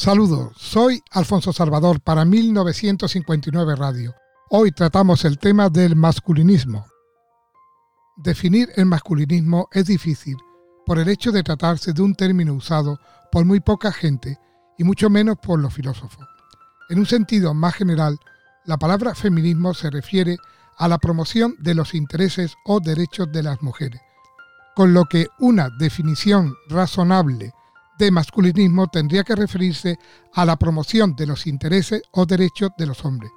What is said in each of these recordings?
Saludos, soy Alfonso Salvador para 1959 Radio. Hoy tratamos el tema del masculinismo. Definir el masculinismo es difícil por el hecho de tratarse de un término usado por muy poca gente y mucho menos por los filósofos. En un sentido más general, la palabra feminismo se refiere a la promoción de los intereses o derechos de las mujeres, con lo que una definición razonable de masculinismo tendría que referirse a la promoción de los intereses o derechos de los hombres,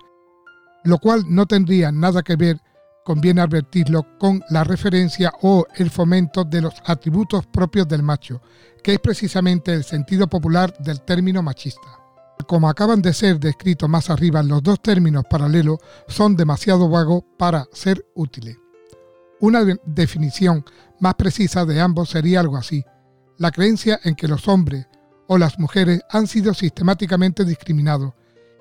lo cual no tendría nada que ver, conviene advertirlo, con la referencia o el fomento de los atributos propios del macho, que es precisamente el sentido popular del término machista. Como acaban de ser descritos más arriba, los dos términos paralelos son demasiado vagos para ser útiles. Una definición más precisa de ambos sería algo así la creencia en que los hombres o las mujeres han sido sistemáticamente discriminados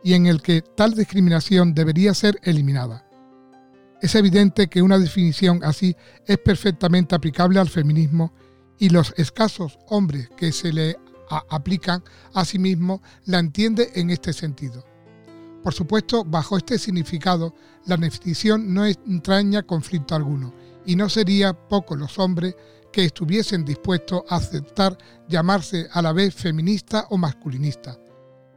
y en el que tal discriminación debería ser eliminada. Es evidente que una definición así es perfectamente aplicable al feminismo y los escasos hombres que se le aplican a sí mismos la entienden en este sentido. Por supuesto, bajo este significado, la definición no entraña conflicto alguno, y no sería poco los hombres que estuviesen dispuestos a aceptar llamarse a la vez feminista o masculinista.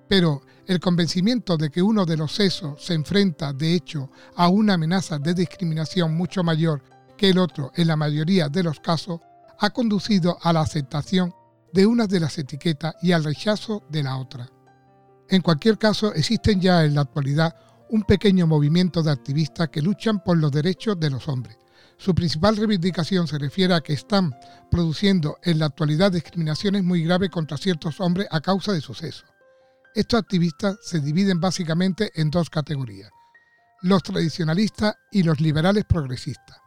Pero el convencimiento de que uno de los sexos se enfrenta de hecho a una amenaza de discriminación mucho mayor que el otro en la mayoría de los casos ha conducido a la aceptación de una de las etiquetas y al rechazo de la otra. En cualquier caso, existen ya en la actualidad un pequeño movimiento de activistas que luchan por los derechos de los hombres, su principal reivindicación se refiere a que están produciendo en la actualidad discriminaciones muy graves contra ciertos hombres a causa de su sexo. Estos activistas se dividen básicamente en dos categorías, los tradicionalistas y los liberales progresistas.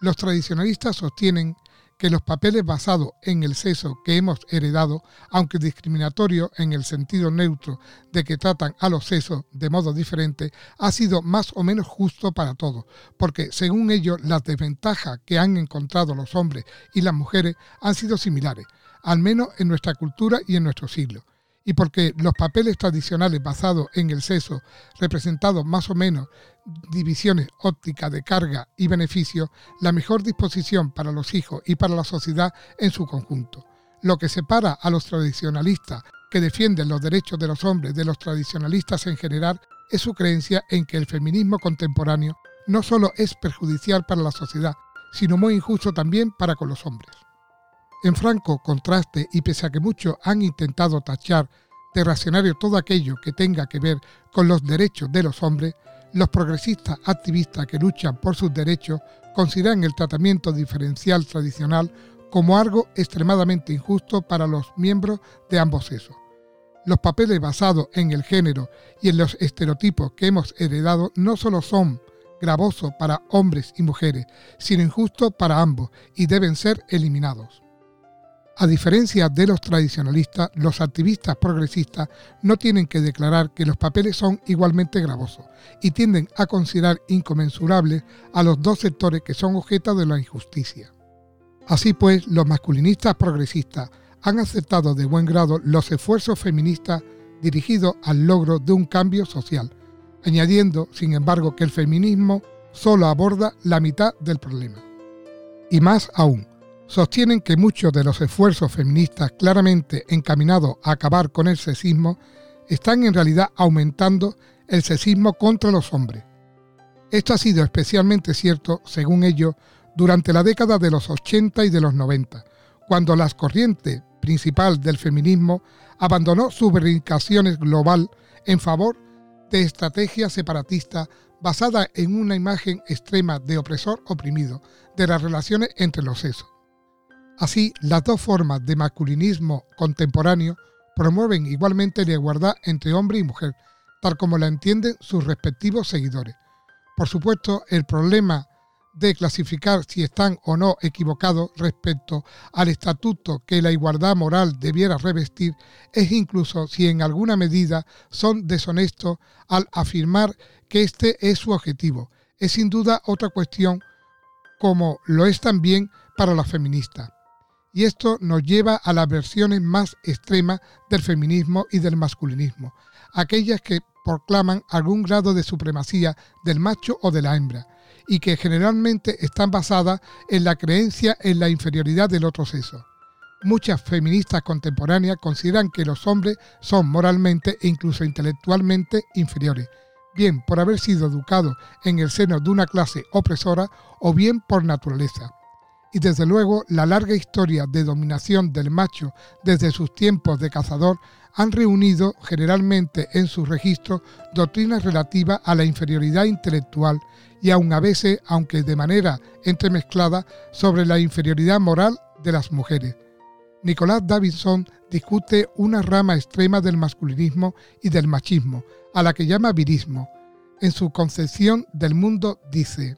Los tradicionalistas sostienen que los papeles basados en el sexo que hemos heredado, aunque discriminatorio en el sentido neutro de que tratan a los sexos de modo diferente, ha sido más o menos justo para todos, porque según ellos las desventajas que han encontrado los hombres y las mujeres han sido similares, al menos en nuestra cultura y en nuestro siglo y porque los papeles tradicionales basados en el sexo, representados más o menos divisiones ópticas de carga y beneficio, la mejor disposición para los hijos y para la sociedad en su conjunto. Lo que separa a los tradicionalistas que defienden los derechos de los hombres de los tradicionalistas en general es su creencia en que el feminismo contemporáneo no solo es perjudicial para la sociedad, sino muy injusto también para con los hombres. En franco contraste y pese a que muchos han intentado tachar de racionario todo aquello que tenga que ver con los derechos de los hombres, los progresistas activistas que luchan por sus derechos consideran el tratamiento diferencial tradicional como algo extremadamente injusto para los miembros de ambos sexos. Los papeles basados en el género y en los estereotipos que hemos heredado no solo son gravosos para hombres y mujeres, sino injustos para ambos y deben ser eliminados. A diferencia de los tradicionalistas, los activistas progresistas no tienen que declarar que los papeles son igualmente gravosos y tienden a considerar inconmensurables a los dos sectores que son objeto de la injusticia. Así pues, los masculinistas progresistas han aceptado de buen grado los esfuerzos feministas dirigidos al logro de un cambio social, añadiendo, sin embargo, que el feminismo solo aborda la mitad del problema. Y más aún, sostienen que muchos de los esfuerzos feministas claramente encaminados a acabar con el sexismo están en realidad aumentando el sexismo contra los hombres. Esto ha sido especialmente cierto, según ellos, durante la década de los 80 y de los 90, cuando la corriente principal del feminismo abandonó sus reivindicaciones global en favor de estrategias separatistas basadas en una imagen extrema de opresor oprimido de las relaciones entre los sexos. Así, las dos formas de masculinismo contemporáneo promueven igualmente la igualdad entre hombre y mujer, tal como la entienden sus respectivos seguidores. Por supuesto, el problema de clasificar si están o no equivocados respecto al estatuto que la igualdad moral debiera revestir es incluso si en alguna medida son deshonestos al afirmar que este es su objetivo. Es sin duda otra cuestión como lo es también para las feministas y esto nos lleva a las versiones más extremas del feminismo y del masculinismo, aquellas que proclaman algún grado de supremacía del macho o de la hembra, y que generalmente están basadas en la creencia en la inferioridad del otro sexo. Muchas feministas contemporáneas consideran que los hombres son moralmente e incluso intelectualmente inferiores, bien por haber sido educados en el seno de una clase opresora o bien por naturaleza. Y desde luego la larga historia de dominación del macho desde sus tiempos de cazador han reunido generalmente en sus registros doctrinas relativas a la inferioridad intelectual y aun a veces, aunque de manera entremezclada, sobre la inferioridad moral de las mujeres. Nicolás Davidson discute una rama extrema del masculinismo y del machismo, a la que llama virismo. En su concepción del mundo dice,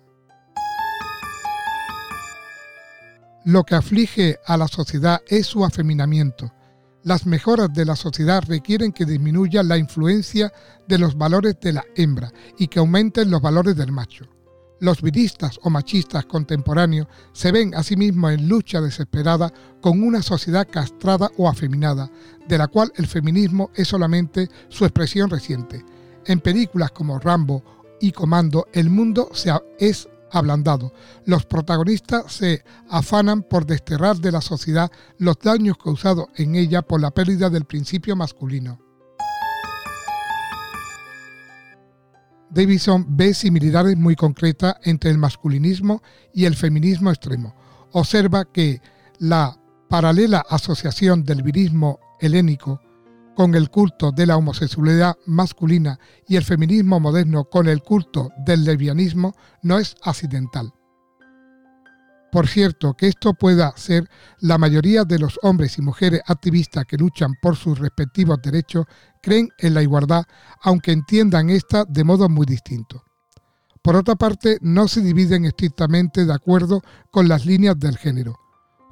Lo que aflige a la sociedad es su afeminamiento. Las mejoras de la sociedad requieren que disminuya la influencia de los valores de la hembra y que aumenten los valores del macho. Los viristas o machistas contemporáneos se ven a sí mismos en lucha desesperada con una sociedad castrada o afeminada, de la cual el feminismo es solamente su expresión reciente. En películas como Rambo y Comando, el mundo se es ablandado. Los protagonistas se afanan por desterrar de la sociedad los daños causados en ella por la pérdida del principio masculino. Davidson ve similitudes muy concretas entre el masculinismo y el feminismo extremo. Observa que la paralela asociación del virismo helénico con el culto de la homosexualidad masculina y el feminismo moderno con el culto del lesbianismo no es accidental. Por cierto, que esto pueda ser la mayoría de los hombres y mujeres activistas que luchan por sus respectivos derechos creen en la igualdad, aunque entiendan esta de modo muy distinto. Por otra parte, no se dividen estrictamente de acuerdo con las líneas del género.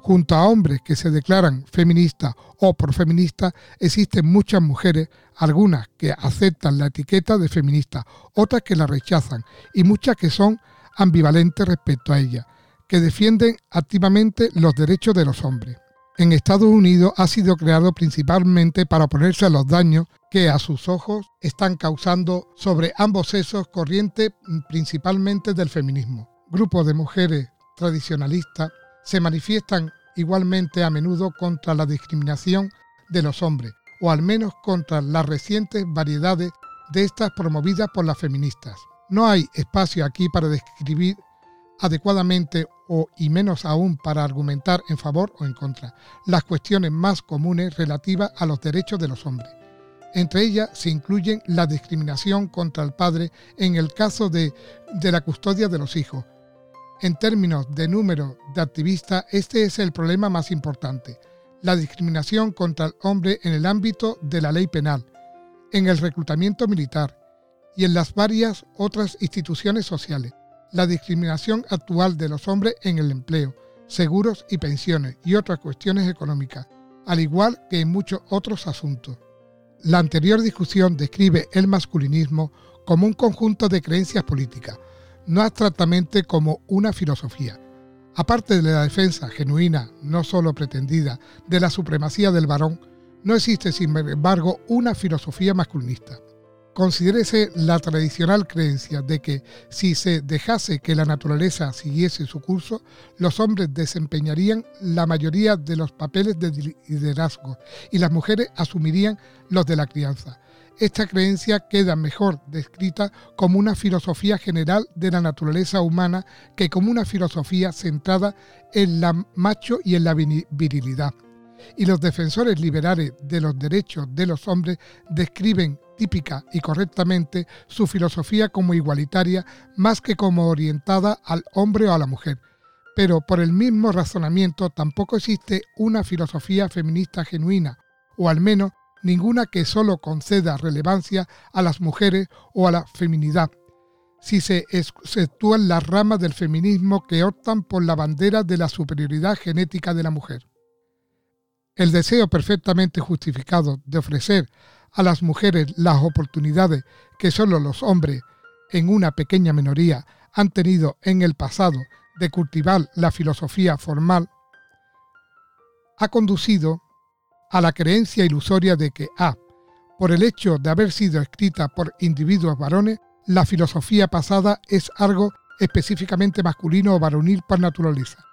Junto a hombres que se declaran feministas o profeministas, existen muchas mujeres, algunas que aceptan la etiqueta de feminista, otras que la rechazan y muchas que son ambivalentes respecto a ella que defienden activamente los derechos de los hombres. En Estados Unidos ha sido creado principalmente para oponerse a los daños que a sus ojos están causando sobre ambos sexos corriente principalmente del feminismo. Grupos de mujeres tradicionalistas se manifiestan igualmente a menudo contra la discriminación de los hombres, o al menos contra las recientes variedades de estas promovidas por las feministas. No hay espacio aquí para describir adecuadamente o y menos aún para argumentar en favor o en contra las cuestiones más comunes relativas a los derechos de los hombres. Entre ellas se incluyen la discriminación contra el padre en el caso de, de la custodia de los hijos. En términos de número de activistas, este es el problema más importante. La discriminación contra el hombre en el ámbito de la ley penal, en el reclutamiento militar y en las varias otras instituciones sociales la discriminación actual de los hombres en el empleo, seguros y pensiones y otras cuestiones económicas, al igual que en muchos otros asuntos. La anterior discusión describe el masculinismo como un conjunto de creencias políticas, no abstractamente como una filosofía. Aparte de la defensa genuina, no solo pretendida, de la supremacía del varón, no existe sin embargo una filosofía masculinista. Considérese la tradicional creencia de que si se dejase que la naturaleza siguiese su curso, los hombres desempeñarían la mayoría de los papeles de liderazgo y las mujeres asumirían los de la crianza. Esta creencia queda mejor descrita como una filosofía general de la naturaleza humana que como una filosofía centrada en la macho y en la virilidad. Y los defensores liberales de los derechos de los hombres describen típica y correctamente su filosofía como igualitaria más que como orientada al hombre o a la mujer. Pero por el mismo razonamiento tampoco existe una filosofía feminista genuina, o al menos ninguna que solo conceda relevancia a las mujeres o a la feminidad, si se exceptúan las ramas del feminismo que optan por la bandera de la superioridad genética de la mujer. El deseo perfectamente justificado de ofrecer a las mujeres las oportunidades que solo los hombres, en una pequeña minoría, han tenido en el pasado de cultivar la filosofía formal, ha conducido a la creencia ilusoria de que A. Por el hecho de haber sido escrita por individuos varones, la filosofía pasada es algo específicamente masculino o varonil por naturaleza.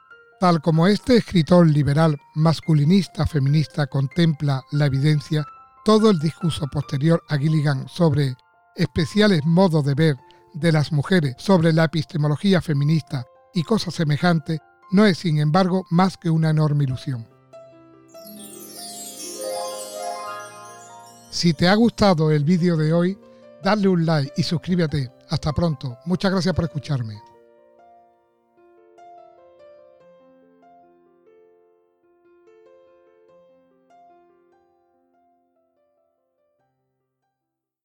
Tal como este escritor liberal, masculinista, feminista contempla la evidencia, todo el discurso posterior a Gilligan sobre especiales modos de ver de las mujeres sobre la epistemología feminista y cosas semejantes no es, sin embargo, más que una enorme ilusión. Si te ha gustado el vídeo de hoy, dale un like y suscríbete. Hasta pronto. Muchas gracias por escucharme.